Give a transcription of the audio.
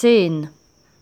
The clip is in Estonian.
zehn